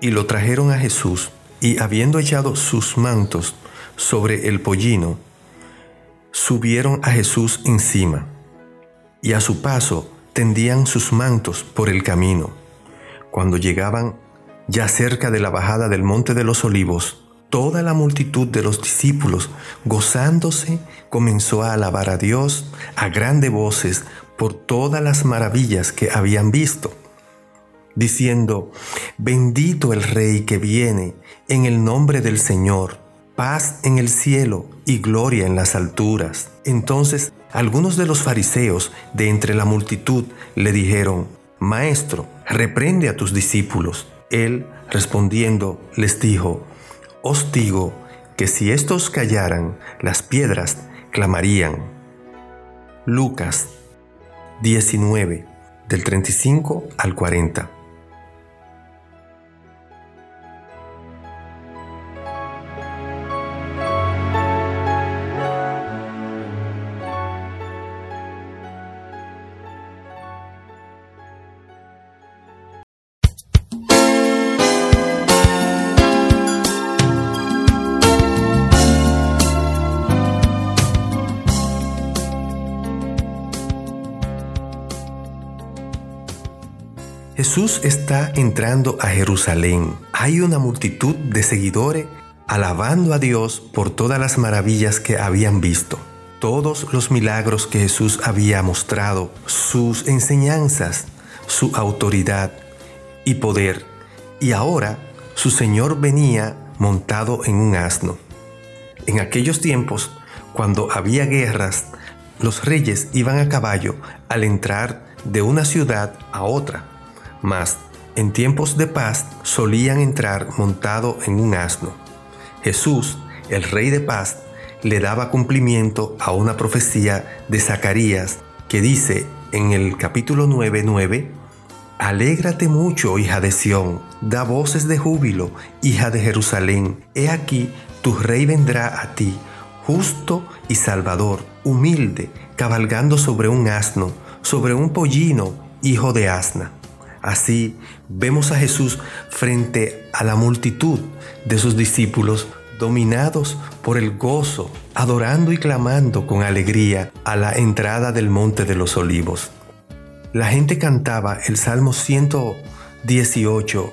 Y lo trajeron a Jesús, y habiendo echado sus mantos sobre el pollino, subieron a Jesús encima, y a su paso tendían sus mantos por el camino. Cuando llegaban ya cerca de la bajada del monte de los olivos, toda la multitud de los discípulos, gozándose, comenzó a alabar a Dios a grandes voces por todas las maravillas que habían visto diciendo, bendito el Rey que viene en el nombre del Señor, paz en el cielo y gloria en las alturas. Entonces algunos de los fariseos de entre la multitud le dijeron, Maestro, reprende a tus discípulos. Él, respondiendo, les dijo, Os digo que si estos callaran, las piedras clamarían. Lucas 19, del 35 al 40. Jesús está entrando a Jerusalén. Hay una multitud de seguidores alabando a Dios por todas las maravillas que habían visto, todos los milagros que Jesús había mostrado, sus enseñanzas, su autoridad y poder. Y ahora su Señor venía montado en un asno. En aquellos tiempos, cuando había guerras, los reyes iban a caballo al entrar de una ciudad a otra mas en tiempos de paz solían entrar montado en un asno. Jesús, el Rey de paz, le daba cumplimiento a una profecía de Zacarías que dice en el capítulo 9:9, Alégrate mucho, hija de Sión, da voces de júbilo, hija de Jerusalén. He aquí, tu rey vendrá a ti, justo y salvador, humilde, cabalgando sobre un asno, sobre un pollino, hijo de asna. Así vemos a Jesús frente a la multitud de sus discípulos dominados por el gozo, adorando y clamando con alegría a la entrada del monte de los olivos. La gente cantaba el Salmo 118,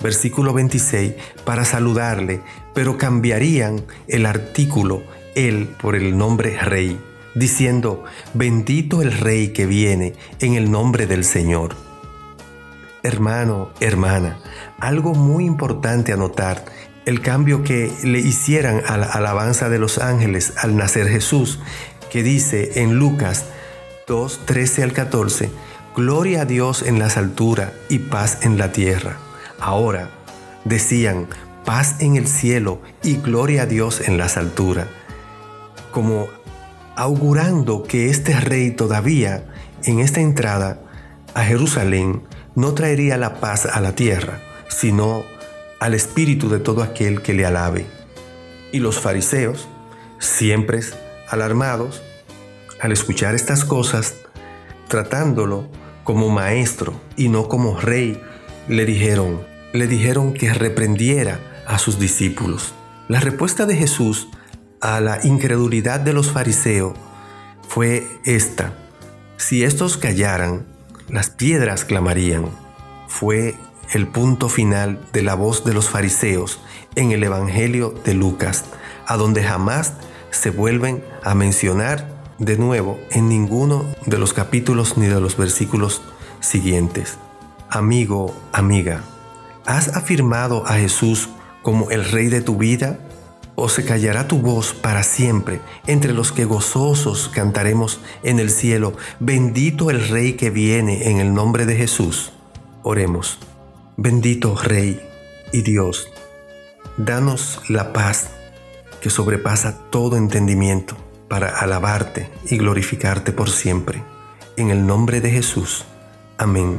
versículo 26, para saludarle, pero cambiarían el artículo él por el nombre Rey, diciendo, bendito el Rey que viene en el nombre del Señor. Hermano, hermana, algo muy importante a notar, el cambio que le hicieran a la alabanza de los ángeles al nacer Jesús, que dice en Lucas 2, 13 al 14, Gloria a Dios en las alturas y paz en la tierra. Ahora decían, paz en el cielo y gloria a Dios en las alturas, como augurando que este rey todavía en esta entrada a Jerusalén no traería la paz a la tierra, sino al espíritu de todo aquel que le alabe. Y los fariseos, siempre alarmados, al escuchar estas cosas, tratándolo como maestro y no como rey, le dijeron, le dijeron que reprendiera a sus discípulos. La respuesta de Jesús a la incredulidad de los fariseos fue esta. Si estos callaran, las piedras clamarían. Fue el punto final de la voz de los fariseos en el Evangelio de Lucas, a donde jamás se vuelven a mencionar de nuevo en ninguno de los capítulos ni de los versículos siguientes. Amigo, amiga, ¿has afirmado a Jesús como el Rey de tu vida? o se callará tu voz para siempre, entre los que gozosos cantaremos en el cielo, bendito el Rey que viene en el nombre de Jesús. Oremos, bendito Rey y Dios, danos la paz que sobrepasa todo entendimiento para alabarte y glorificarte por siempre. En el nombre de Jesús. Amén.